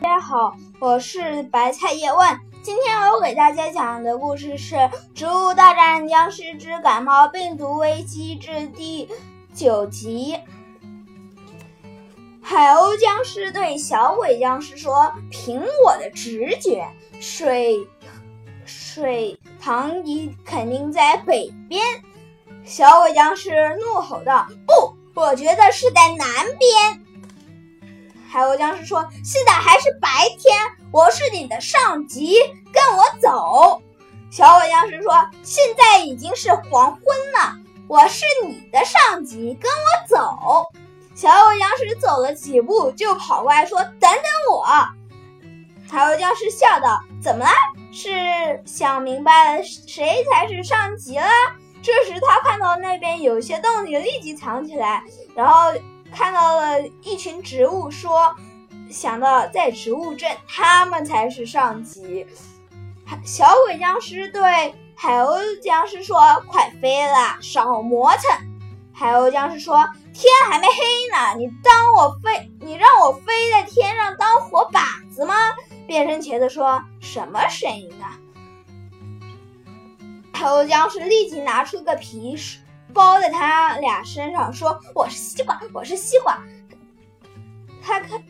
大家好，我是白菜叶问。今天我给大家讲的故事是《植物大战僵尸之感冒病毒危机之》第九集。海鸥僵尸对小鬼僵尸说：“凭我的直觉，水水塘一肯定在北边。”小鬼僵尸怒吼道：“不，我觉得是在南边。”海鸥僵尸说：“现在还是白天，我是你的上级，跟我走。”小鬼僵尸说：“现在已经是黄昏了，我是你的上级，跟我走。”小鬼僵尸走了几步，就跑过来说：“等等我！”海鸥僵尸笑道：“怎么了？是想明白了谁才是上级了？”这时他看到那边有些动静，立即藏起来，然后。看到了一群植物，说想到在植物镇，他们才是上级。小鬼僵尸对海鸥僵尸说：“快飞了，少磨蹭。”海鸥僵尸说：“天还没黑呢，你当我飞，你让我飞在天上当活靶子吗？”变身茄子说：“什么声音啊？”海鸥僵尸立即拿出个皮包在他俩身上，说：“我是西瓜，我是西瓜。”他看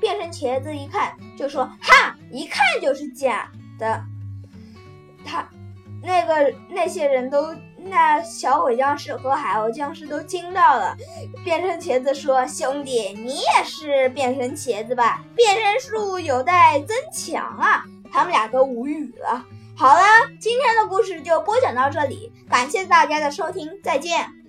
变成茄子一看，就说：“哈，一看就是假的。”他那个那些人都那小鬼僵尸和海鸥僵尸都惊到了。变成茄子说：“兄弟，你也是变成茄子吧？变身术有待增强啊！”他们俩都无语了。好了，今天的故事就播讲到这里，感谢大家的收听，再见。